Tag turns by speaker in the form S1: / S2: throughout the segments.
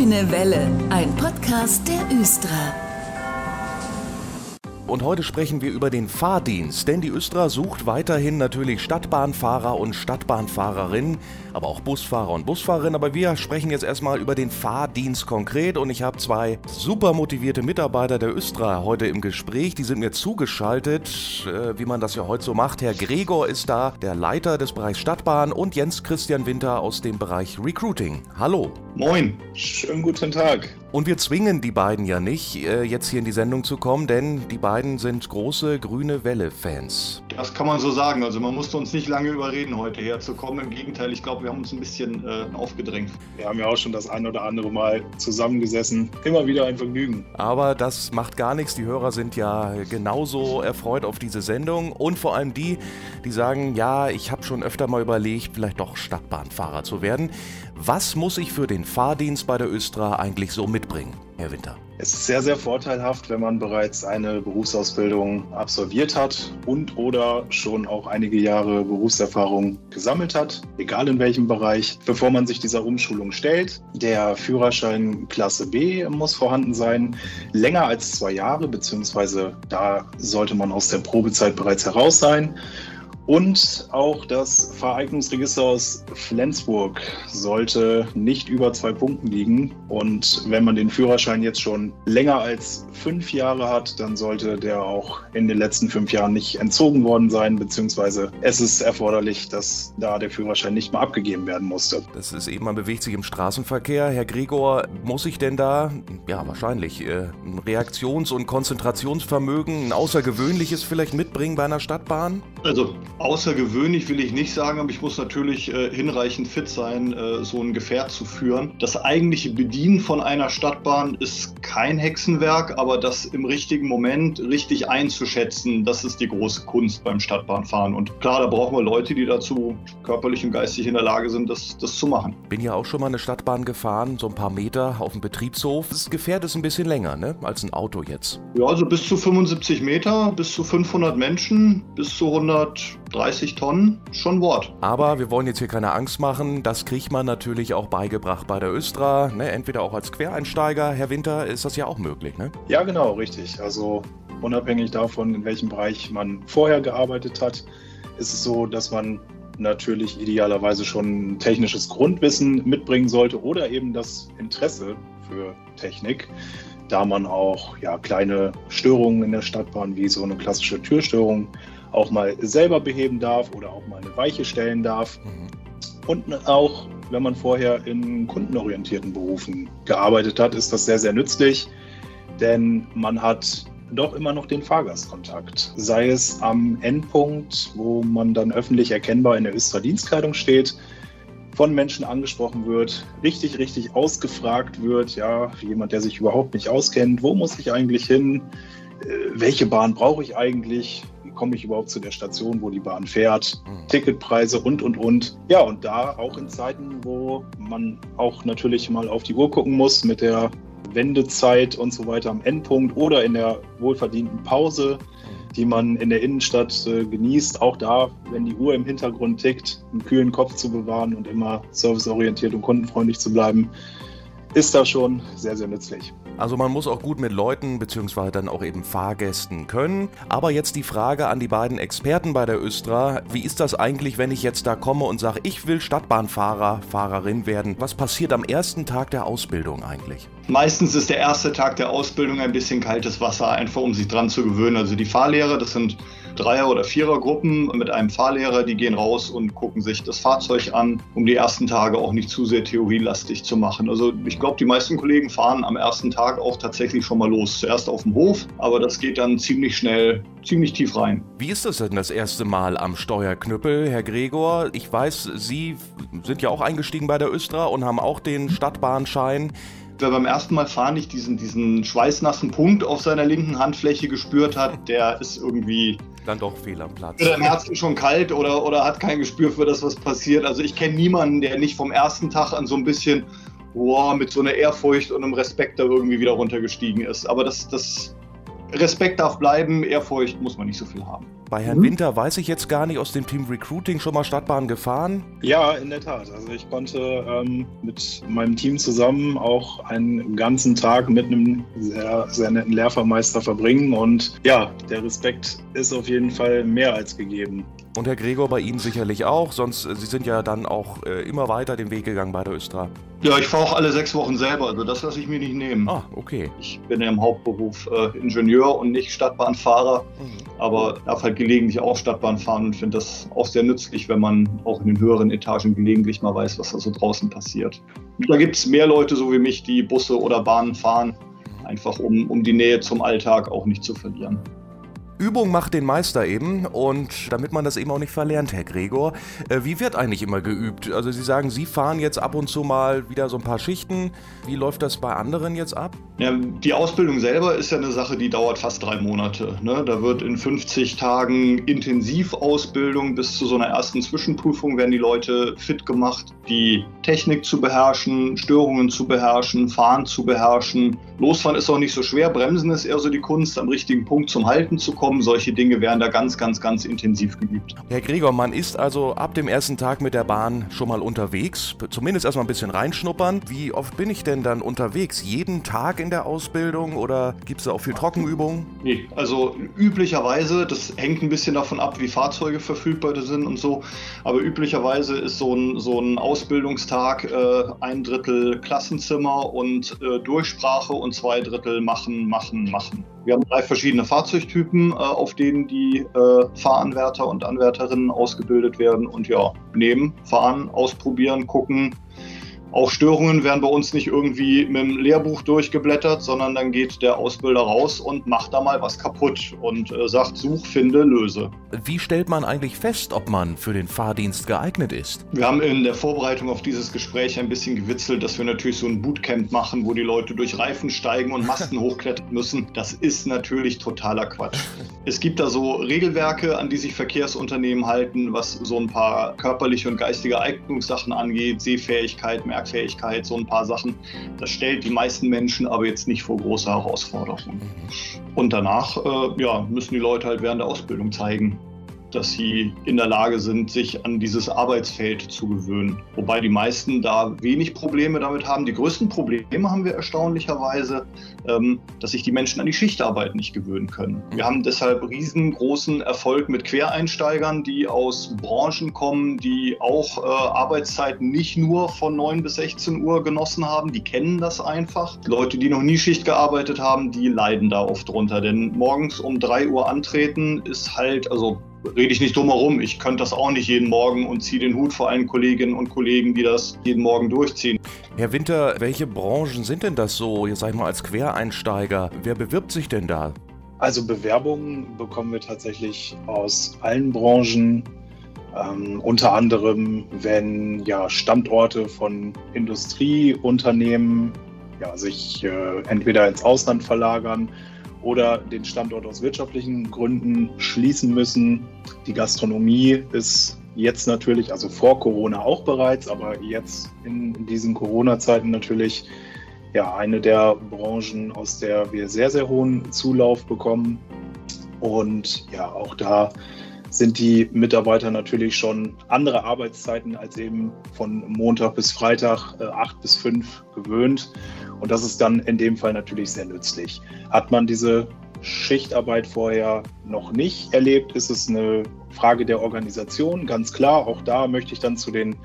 S1: Grüne Welle, ein Podcast der Östra.
S2: Und heute sprechen wir über den Fahrdienst, denn die Östra sucht weiterhin natürlich Stadtbahnfahrer und Stadtbahnfahrerinnen, aber auch Busfahrer und Busfahrerinnen. Aber wir sprechen jetzt erstmal über den Fahrdienst konkret und ich habe zwei super motivierte Mitarbeiter der Östra heute im Gespräch. Die sind mir zugeschaltet, äh, wie man das ja heute so macht. Herr Gregor ist da, der Leiter des Bereichs Stadtbahn und Jens Christian Winter aus dem Bereich Recruiting. Hallo.
S3: Moin, schönen guten Tag.
S2: Und wir zwingen die beiden ja nicht, äh, jetzt hier in die Sendung zu kommen, denn die beiden sind große grüne Welle-Fans.
S3: Das kann man so sagen. Also man musste uns nicht lange überreden, heute herzukommen. Im Gegenteil, ich glaube, wir haben uns ein bisschen äh, aufgedrängt.
S4: Wir haben ja auch schon das ein oder andere Mal zusammengesessen. Immer wieder ein Vergnügen.
S2: Aber das macht gar nichts. Die Hörer sind ja genauso erfreut auf diese Sendung. Und vor allem die, die sagen, ja, ich habe schon öfter mal überlegt, vielleicht doch Stadtbahnfahrer zu werden. Was muss ich für den Fahrdienst bei der Östra eigentlich so mitbringen, Herr Winter?
S4: Es ist sehr, sehr vorteilhaft, wenn man bereits eine Berufsausbildung absolviert hat und oder schon auch einige Jahre Berufserfahrung gesammelt hat, egal in welchem Bereich, bevor man sich dieser Umschulung stellt. Der Führerschein Klasse B muss vorhanden sein, länger als zwei Jahre, beziehungsweise da sollte man aus der Probezeit bereits heraus sein. Und auch das Vereignungsregister aus Flensburg sollte nicht über zwei Punkten liegen. Und wenn man den Führerschein jetzt schon länger als fünf Jahre hat, dann sollte der auch in den letzten fünf Jahren nicht entzogen worden sein, beziehungsweise es ist erforderlich, dass da der Führerschein nicht mehr abgegeben werden musste.
S2: Das ist eben, man bewegt sich im Straßenverkehr. Herr Gregor, muss ich denn da, ja wahrscheinlich, äh, ein Reaktions- und Konzentrationsvermögen, ein außergewöhnliches vielleicht mitbringen bei einer Stadtbahn?
S3: Also außergewöhnlich will ich nicht sagen, aber ich muss natürlich äh, hinreichend fit sein, äh, so ein Gefährt zu führen. Das eigentliche Bedienen von einer Stadtbahn ist kein Hexenwerk, aber das im richtigen Moment richtig einzuschätzen, das ist die große Kunst beim Stadtbahnfahren. Und klar, da brauchen wir Leute, die dazu körperlich und geistig in der Lage sind, das, das zu machen.
S2: Bin ja auch schon mal eine Stadtbahn gefahren, so ein paar Meter auf dem Betriebshof. Das Gefährt ist ein bisschen länger, ne, als ein Auto jetzt.
S3: Ja, also bis zu 75 Meter, bis zu 500 Menschen, bis zu 130 Tonnen, schon Wort.
S2: Aber wir wollen jetzt hier keine Angst machen. Das kriegt man natürlich auch beigebracht bei der Östra. Ne? Entweder auch als Quereinsteiger. Herr Winter, ist das ja auch möglich, ne?
S4: Ja, genau, richtig. Also unabhängig davon, in welchem Bereich man vorher gearbeitet hat, ist es so, dass man natürlich idealerweise schon technisches Grundwissen mitbringen sollte oder eben das Interesse für Technik, da man auch ja, kleine Störungen in der Stadtbahn wie so eine klassische Türstörung auch mal selber beheben darf oder auch mal eine Weiche stellen darf. Mhm. Und auch, wenn man vorher in kundenorientierten Berufen gearbeitet hat, ist das sehr, sehr nützlich, denn man hat doch immer noch den Fahrgastkontakt. Sei es am Endpunkt, wo man dann öffentlich erkennbar in der Östra-Dienstkleidung steht, von Menschen angesprochen wird, richtig, richtig ausgefragt wird, ja, jemand, der sich überhaupt nicht auskennt, wo muss ich eigentlich hin, welche Bahn brauche ich eigentlich, wie komme ich überhaupt zu der Station, wo die Bahn fährt, mhm. Ticketpreise und, und, und. Ja, und da auch in Zeiten, wo man auch natürlich mal auf die Uhr gucken muss mit der Wendezeit und so weiter am Endpunkt oder in der wohlverdienten Pause, die man in der Innenstadt äh, genießt. Auch da, wenn die Uhr im Hintergrund tickt, einen kühlen Kopf zu bewahren und immer serviceorientiert und kundenfreundlich zu bleiben, ist das schon sehr, sehr nützlich.
S2: Also man muss auch gut mit Leuten bzw. dann auch eben Fahrgästen können. Aber jetzt die Frage an die beiden Experten bei der Östra. Wie ist das eigentlich, wenn ich jetzt da komme und sage, ich will Stadtbahnfahrer, Fahrerin werden? Was passiert am ersten Tag der Ausbildung eigentlich?
S3: Meistens ist der erste Tag der Ausbildung ein bisschen kaltes Wasser, einfach um sich dran zu gewöhnen. Also die Fahrlehrer, das sind Dreier- oder Vierergruppen mit einem Fahrlehrer, die gehen raus und gucken sich das Fahrzeug an, um die ersten Tage auch nicht zu sehr theorielastig zu machen. Also ich glaube, die meisten Kollegen fahren am ersten Tag auch tatsächlich schon mal los. Zuerst auf dem Hof, aber das geht dann ziemlich schnell, ziemlich tief rein.
S2: Wie ist das denn das erste Mal am Steuerknüppel, Herr Gregor? Ich weiß, Sie sind ja auch eingestiegen bei der Östra und haben auch den Stadtbahnschein
S3: wer beim ersten Mal fahren nicht diesen, diesen schweißnassen Punkt auf seiner linken Handfläche gespürt hat, der ist irgendwie.
S2: Dann doch fehl am Platz.
S3: Wird im Herzen schon kalt oder, oder hat kein Gespür für das, was passiert. Also ich kenne niemanden, der nicht vom ersten Tag an so ein bisschen boah, mit so einer Ehrfurcht und einem Respekt da irgendwie wieder runtergestiegen ist. Aber das, das Respekt darf bleiben, Ehrfurcht muss man nicht so viel haben.
S2: Bei Herrn mhm. Winter weiß ich jetzt gar nicht, aus dem Team Recruiting schon mal Stadtbahn gefahren?
S4: Ja, in der Tat. Also ich konnte ähm, mit meinem Team zusammen auch einen ganzen Tag mit einem sehr, sehr netten Lehrvermeister verbringen. Und ja, der Respekt ist auf jeden Fall mehr als gegeben.
S2: Und Herr Gregor bei Ihnen sicherlich auch, sonst äh, Sie sind ja dann auch äh, immer weiter den Weg gegangen bei der Östra.
S3: Ja, ich fahre auch alle sechs Wochen selber, also das lasse ich mir nicht nehmen.
S2: Ah, okay.
S3: Ich bin ja im Hauptberuf äh, Ingenieur und nicht Stadtbahnfahrer, mhm. aber darf halt gelegentlich auch Stadtbahn fahren und finde das auch sehr nützlich, wenn man auch in den höheren Etagen gelegentlich mal weiß, was da so draußen passiert. Und da gibt es mehr Leute so wie mich, die Busse oder Bahnen fahren, einfach um, um die Nähe zum Alltag auch nicht zu verlieren.
S2: Übung macht den Meister eben und damit man das eben auch nicht verlernt, Herr Gregor, äh, wie wird eigentlich immer geübt? Also Sie sagen, Sie fahren jetzt ab und zu mal wieder so ein paar Schichten. Wie läuft das bei anderen jetzt ab?
S3: Ja, die Ausbildung selber ist ja eine Sache, die dauert fast drei Monate. Ne? Da wird in 50 Tagen Intensivausbildung bis zu so einer ersten Zwischenprüfung werden die Leute fit gemacht, die Technik zu beherrschen, Störungen zu beherrschen, Fahren zu beherrschen. Losfahren ist auch nicht so schwer, Bremsen ist eher so die Kunst, am richtigen Punkt zum Halten zu kommen kommen. Solche Dinge werden da ganz, ganz, ganz intensiv geübt.
S2: Herr Gregor, man ist also ab dem ersten Tag mit der Bahn schon mal unterwegs. Zumindest erstmal ein bisschen reinschnuppern. Wie oft bin ich denn dann unterwegs? Jeden Tag in der Ausbildung oder gibt es da auch viel Trockenübungen?
S3: Nee, also üblicherweise, das hängt ein bisschen davon ab, wie Fahrzeuge verfügbar sind und so. Aber üblicherweise ist so ein, so ein Ausbildungstag äh, ein Drittel Klassenzimmer und äh, Durchsprache und zwei Drittel machen, machen, machen. Wir haben drei verschiedene Fahrzeugtypen, äh, auf denen die äh, Fahranwärter und Anwärterinnen ausgebildet werden. Und ja, nehmen, fahren, ausprobieren, gucken, auch Störungen werden bei uns nicht irgendwie mit dem Lehrbuch durchgeblättert, sondern dann geht der Ausbilder raus und macht da mal was kaputt und äh, sagt, such, finde, löse.
S2: Wie stellt man eigentlich fest, ob man für den Fahrdienst geeignet ist?
S3: Wir haben in der Vorbereitung auf dieses Gespräch ein bisschen gewitzelt, dass wir natürlich so ein Bootcamp machen, wo die Leute durch Reifen steigen und Masten hochklettern müssen. Das ist natürlich totaler Quatsch. Es gibt da so Regelwerke, an die sich Verkehrsunternehmen halten, was so ein paar körperliche und geistige Eignungssachen angeht, Sehfähigkeit, Merk Merkfähigkeit, so ein paar Sachen. Das stellt die meisten Menschen aber jetzt nicht vor große Herausforderungen. Und danach äh, ja, müssen die Leute halt während der Ausbildung zeigen, dass sie in der Lage sind, sich an dieses Arbeitsfeld zu gewöhnen. Wobei die meisten da wenig Probleme damit haben. Die größten Probleme haben wir erstaunlicherweise, ähm, dass sich die Menschen an die Schichtarbeit nicht gewöhnen können. Wir haben deshalb riesengroßen Erfolg mit Quereinsteigern, die aus Branchen kommen, die auch äh, Arbeitszeiten nicht nur von 9 bis 16 Uhr genossen haben. Die kennen das einfach. Leute, die noch nie Schicht gearbeitet haben, die leiden da oft drunter. Denn morgens um 3 Uhr antreten ist halt, also rede ich nicht drum herum. Ich könnte das auch nicht jeden Morgen und ziehe den Hut vor allen Kolleginnen und Kollegen, die das jeden Morgen durchziehen.
S2: Herr Winter, welche Branchen sind denn das so, jetzt sag ich mal als Quereinsteiger? Wer bewirbt sich denn da?
S4: Also Bewerbungen bekommen wir tatsächlich aus allen Branchen. Ähm, unter anderem, wenn ja Standorte von Industrieunternehmen ja, sich äh, entweder ins Ausland verlagern oder den Standort aus wirtschaftlichen Gründen schließen müssen. Die Gastronomie ist jetzt natürlich, also vor Corona auch bereits, aber jetzt in, diesen Corona-Zeiten natürlich ja eine der Branchen, aus der wir sehr, sehr hohen Zulauf bekommen. Und ja, auch da sind die Mitarbeiter natürlich schon andere Arbeitszeiten als eben von Montag bis Freitag äh, acht bis fünf gewöhnt. Und das ist dann in dem Fall natürlich sehr nützlich. Hat man diese Schichtarbeit vorher noch nicht erlebt, ist es eine Frage der Organisation, ganz klar. Auch da möchte ich dann zu den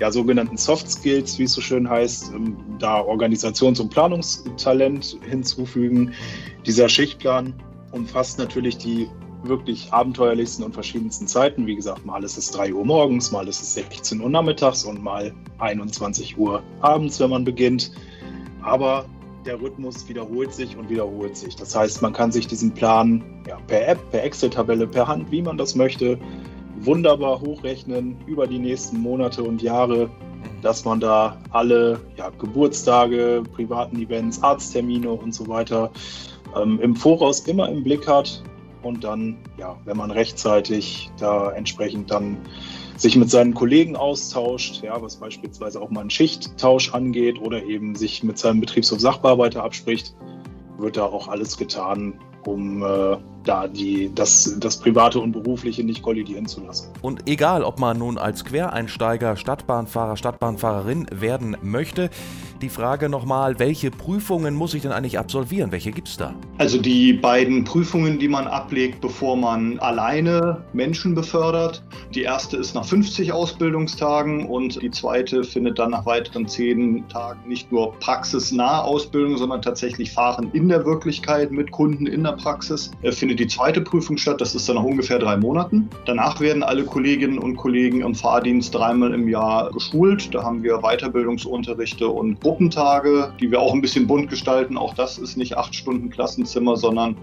S4: ja, sogenannten Soft Skills, wie es so schön heißt, ähm, da Organisations- und Planungstalent hinzufügen. Dieser Schichtplan umfasst natürlich die wirklich abenteuerlichsten und verschiedensten Zeiten. Wie gesagt, mal ist es 3 Uhr morgens, mal ist es 16 Uhr nachmittags und mal 21 Uhr abends, wenn man beginnt. Aber der Rhythmus wiederholt sich und wiederholt sich. Das heißt, man kann sich diesen Plan ja, per App, per Excel-Tabelle, per Hand, wie man das möchte, wunderbar hochrechnen über die nächsten Monate und Jahre, dass man da alle ja, Geburtstage, privaten Events, Arzttermine und so weiter ähm, im Voraus immer im Blick hat und dann, ja, wenn man rechtzeitig da entsprechend dann sich mit seinen Kollegen austauscht, ja, was beispielsweise auch mal einen Schichttausch angeht oder eben sich mit seinem Betriebshof Sachbearbeiter abspricht, wird da auch alles getan, um äh, da die, das, das Private und Berufliche nicht kollidieren zu lassen.
S2: Und egal, ob man nun als Quereinsteiger Stadtbahnfahrer, Stadtbahnfahrerin werden möchte, die Frage nochmal, welche Prüfungen muss ich denn eigentlich absolvieren? Welche gibt es da?
S3: Also die beiden Prüfungen, die man ablegt, bevor man alleine Menschen befördert. Die erste ist nach 50 Ausbildungstagen und die zweite findet dann nach weiteren 10 Tagen nicht nur praxisnahe Ausbildung, sondern tatsächlich Fahren in der Wirklichkeit mit Kunden in der Praxis. Er findet die zweite Prüfung statt, das ist dann nach ungefähr drei Monaten. Danach werden alle Kolleginnen und Kollegen im Fahrdienst dreimal im Jahr geschult. Da haben wir Weiterbildungsunterrichte und Gruppentage, die wir auch ein bisschen bunt gestalten. Auch das ist nicht acht Stunden Klassenzimmer, sondern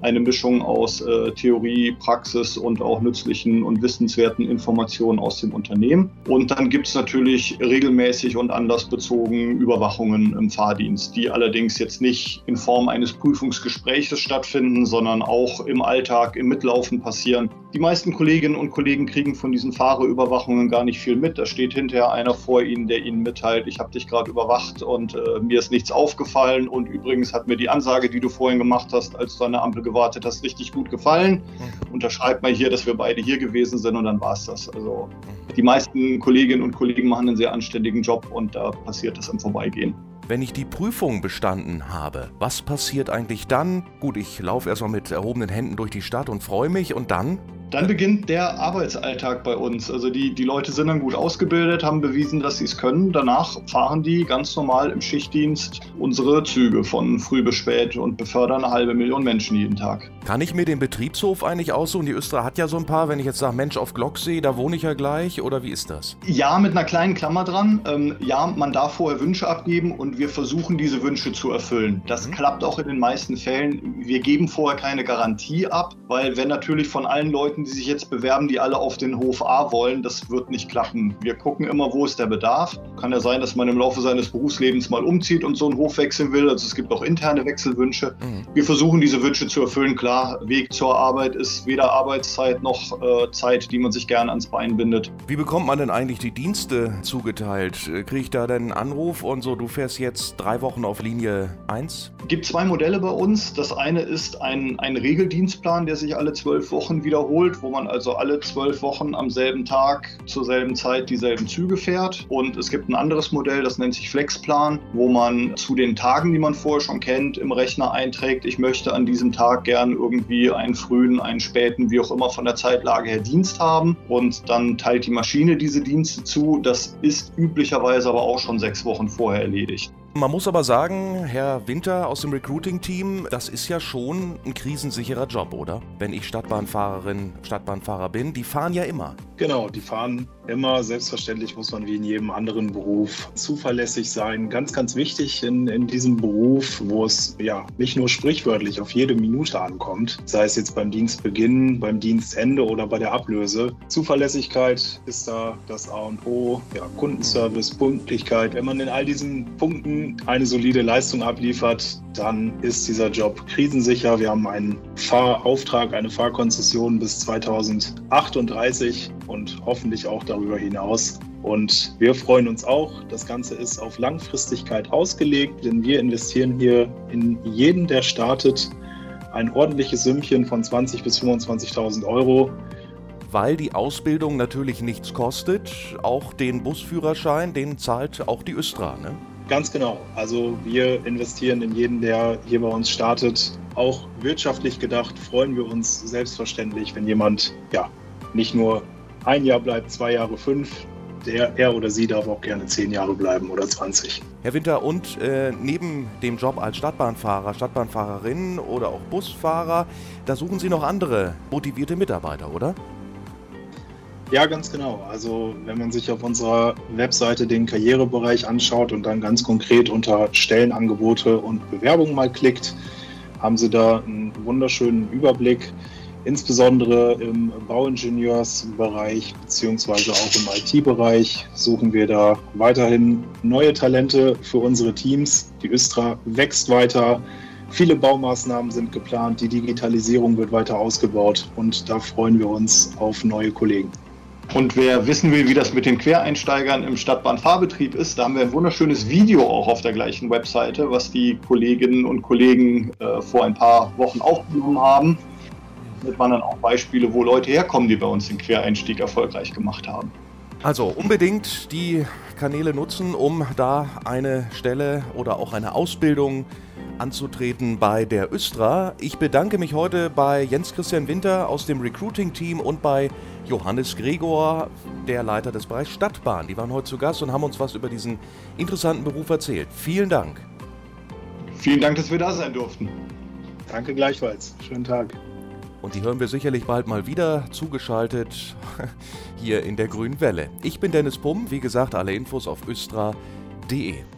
S3: eine Mischung aus äh, Theorie, Praxis und auch nützlichen und wissenswerten Informationen aus dem Unternehmen. Und dann gibt es natürlich regelmäßig und anlassbezogen Überwachungen im Fahrdienst, die allerdings jetzt nicht in Form eines Prüfungsgespräches stattfinden, sondern auch im Alltag, im Mitlaufen passieren. Die meisten Kolleginnen und Kollegen kriegen von diesen Fahrerüberwachungen gar nicht viel mit. Da steht hinterher einer vor ihnen, der ihnen mitteilt, ich habe dich gerade überwacht und äh, mir ist nichts aufgefallen. Und übrigens hat mir die Ansage, die du vorhin gemacht hast, als du an der Ampel gewartet hast, richtig gut gefallen. Mhm. Unterschreib mal hier, dass wir beide hier gewesen sind und dann war es das. Also die meisten Kolleginnen und Kollegen machen einen sehr anständigen Job und da passiert das im Vorbeigehen.
S2: Wenn ich die Prüfung bestanden habe, was passiert eigentlich dann? Gut, ich laufe erstmal mit erhobenen Händen durch die Stadt und freue mich und dann?
S3: Dann beginnt der Arbeitsalltag bei uns. Also die, die Leute sind dann gut ausgebildet, haben bewiesen, dass sie es können. Danach fahren die ganz normal im Schichtdienst unsere Züge von früh bis spät und befördern eine halbe Million Menschen jeden Tag.
S2: Kann ich mir den Betriebshof eigentlich aussuchen? Die Östra hat ja so ein paar. Wenn ich jetzt sage, Mensch, auf Glocksee, da wohne ich ja gleich. Oder wie ist das?
S3: Ja, mit einer kleinen Klammer dran. Ähm, ja, man darf vorher Wünsche abgeben und wir versuchen, diese Wünsche zu erfüllen. Das mhm. klappt auch in den meisten Fällen. Wir geben vorher keine Garantie ab, weil wenn natürlich von allen Leuten Leuten, die sich jetzt bewerben, die alle auf den Hof A wollen, das wird nicht klappen. Wir gucken immer, wo ist der Bedarf. Kann ja sein, dass man im Laufe seines Berufslebens mal umzieht und so einen Hof wechseln will. Also es gibt auch interne Wechselwünsche. Mhm. Wir versuchen diese Wünsche zu erfüllen. Klar, Weg zur Arbeit ist weder Arbeitszeit noch äh, Zeit, die man sich gerne ans Bein bindet.
S2: Wie bekommt man denn eigentlich die Dienste zugeteilt? Kriege ich da denn einen Anruf und so, du fährst jetzt drei Wochen auf Linie 1?
S3: gibt zwei Modelle bei uns. Das eine ist ein, ein Regeldienstplan, der sich alle zwölf Wochen wiederholt wiederholt, wo man also alle zwölf Wochen am selben Tag zur selben Zeit dieselben Züge fährt. Und es gibt ein anderes Modell, das nennt sich Flexplan, wo man zu den Tagen, die man vorher schon kennt, im Rechner einträgt, ich möchte an diesem Tag gern irgendwie einen frühen, einen späten, wie auch immer von der Zeitlage her Dienst haben. Und dann teilt die Maschine diese Dienste zu. Das ist üblicherweise aber auch schon sechs Wochen vorher erledigt.
S2: Man muss aber sagen, Herr Winter aus dem Recruiting-Team, das ist ja schon ein krisensicherer Job, oder? Wenn ich Stadtbahnfahrerin, Stadtbahnfahrer bin, die fahren ja immer.
S4: Genau, die fahren immer. Selbstverständlich muss man wie in jedem anderen Beruf zuverlässig sein. Ganz, ganz wichtig in, in diesem Beruf, wo es ja nicht nur sprichwörtlich auf jede Minute ankommt, sei es jetzt beim Dienstbeginn, beim Dienstende oder bei der Ablöse. Zuverlässigkeit ist da das A und O. Ja, Kundenservice, Pünktlichkeit. Wenn man in all diesen Punkten eine solide Leistung abliefert, dann ist dieser Job krisensicher. Wir haben einen Fahrauftrag, eine Fahrkonzession bis 2038 und hoffentlich auch darüber hinaus. Und wir freuen uns auch. Das Ganze ist auf Langfristigkeit ausgelegt, denn wir investieren hier in jeden, der startet, ein ordentliches Sümmchen von 20.000 bis 25.000 Euro.
S2: Weil die Ausbildung natürlich nichts kostet, auch den Busführerschein, den zahlt auch die Östra, ne?
S4: Ganz genau. Also wir investieren in jeden, der hier bei uns startet. Auch wirtschaftlich gedacht freuen wir uns selbstverständlich, wenn jemand ja nicht nur ein Jahr bleibt, zwei Jahre, fünf. Der, er oder sie darf auch gerne zehn Jahre bleiben oder 20.
S2: Herr Winter, und äh, neben dem Job als Stadtbahnfahrer, Stadtbahnfahrerin oder auch Busfahrer, da suchen Sie noch andere motivierte Mitarbeiter, oder?
S4: Ja, ganz genau. Also wenn man sich auf unserer Webseite den Karrierebereich anschaut und dann ganz konkret unter Stellenangebote und Bewerbungen mal klickt, haben Sie da einen wunderschönen Überblick. Insbesondere im Bauingenieursbereich beziehungsweise auch im IT-Bereich suchen wir da weiterhin neue Talente für unsere Teams. Die Östra wächst weiter. Viele Baumaßnahmen sind geplant, die Digitalisierung wird weiter ausgebaut und da freuen wir uns auf neue Kollegen.
S3: Und wer wissen will, wie das mit den Quereinsteigern im Stadtbahnfahrbetrieb ist, da haben wir ein wunderschönes Video auch auf der gleichen Webseite, was die Kolleginnen und Kollegen äh, vor ein paar Wochen aufgenommen haben. Das waren dann auch Beispiele, wo Leute herkommen, die bei uns den Quereinstieg erfolgreich gemacht haben.
S2: Also unbedingt die Kanäle nutzen, um da eine Stelle oder auch eine Ausbildung anzutreten bei der Östra. Ich bedanke mich heute bei Jens Christian Winter aus dem Recruiting-Team und bei Johannes Gregor, der Leiter des Bereichs Stadtbahn. Die waren heute zu Gast und haben uns was über diesen interessanten Beruf erzählt. Vielen Dank.
S3: Vielen Dank, dass wir da sein durften.
S4: Danke gleichfalls. Schönen Tag.
S2: Und die hören wir sicherlich bald mal wieder zugeschaltet hier in der Grünen Welle. Ich bin Dennis Pumm, wie gesagt, alle Infos auf östra.de.